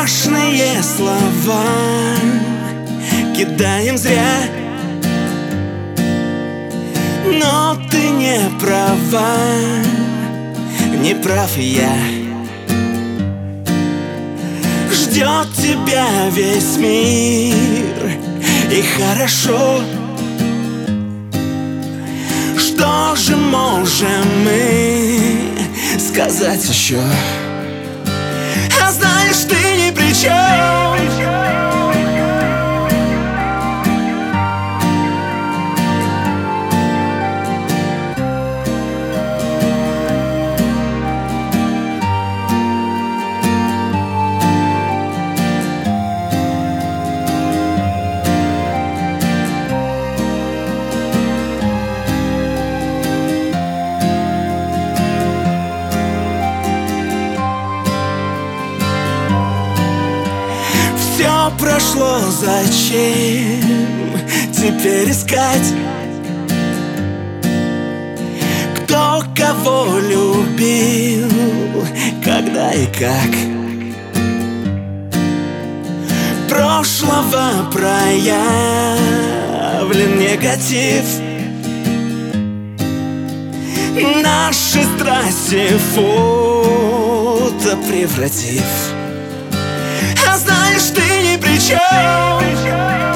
Страшные слова. Кидаем зря. Но ты не права, не прав я. Ждет тебя весь мир. И хорошо. Что же можем мы сказать еще? Прошло, зачем теперь искать? Кто кого любил, когда и как? Прошлого проявлен негатив Наши страсти фото превратив а знаешь, ты ни при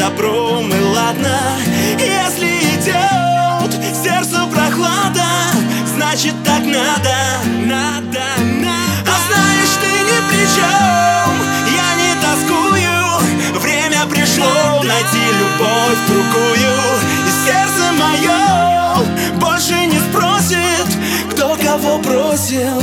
добром и ладно Если идет сердцу прохлада Значит так надо Надо, надо. А знаешь, ты ни при чем Я не тоскую Время пришло найти любовь другую И сердце мое больше не спросит Кто кого бросил